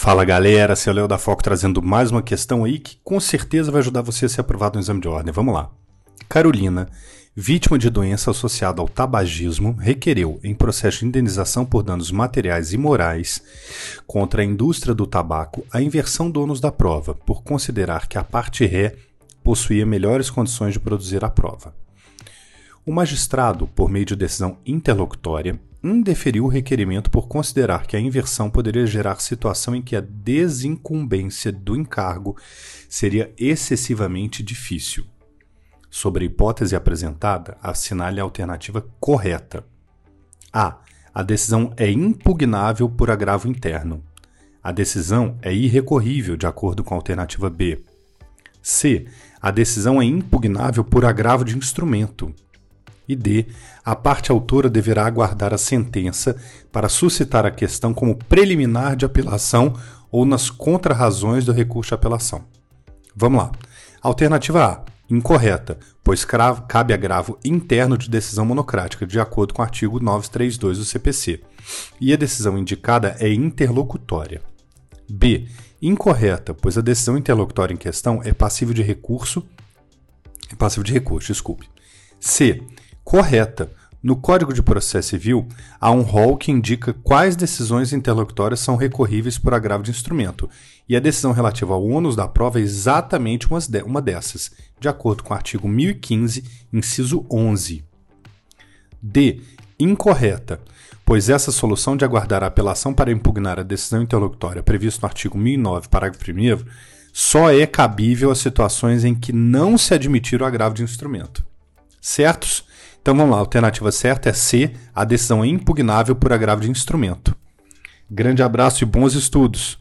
Fala galera, seu Léo da Foco trazendo mais uma questão aí que com certeza vai ajudar você a ser aprovado no exame de ordem. Vamos lá. Carolina, vítima de doença associada ao tabagismo, requereu, em processo de indenização por danos materiais e morais contra a indústria do tabaco, a inversão do ônus da prova, por considerar que a parte ré possuía melhores condições de produzir a prova. O magistrado, por meio de decisão interlocutória, indeferiu o requerimento por considerar que a inversão poderia gerar situação em que a desincumbência do encargo seria excessivamente difícil. Sobre a hipótese apresentada, assinale a alternativa correta. A. A decisão é impugnável por agravo interno. A decisão é irrecorrível, de acordo com a alternativa B. C. A decisão é impugnável por agravo de instrumento. E D. A parte autora deverá aguardar a sentença para suscitar a questão como preliminar de apelação ou nas contrarrazões do recurso de apelação. Vamos lá. Alternativa A. Incorreta, pois cabe agravo interno de decisão monocrática, de acordo com o artigo 932 do CPC. E a decisão indicada é interlocutória. B. Incorreta, pois a decisão interlocutória em questão é passível de recurso. É passível de recurso, desculpe. C correta. No Código de Processo Civil, há um rol que indica quais decisões interlocutórias são recorríveis por agravo de instrumento, e a decisão relativa ao ônus da prova é exatamente uma dessas, de acordo com o artigo 1015, inciso 11. D. Incorreta, pois essa solução de aguardar a apelação para impugnar a decisão interlocutória prevista no artigo 1009, parágrafo 1 só é cabível às situações em que não se admitir o agravo de instrumento. Certos? Então vamos lá, a alternativa certa é C, a decisão é impugnável por agravo de instrumento. Grande abraço e bons estudos!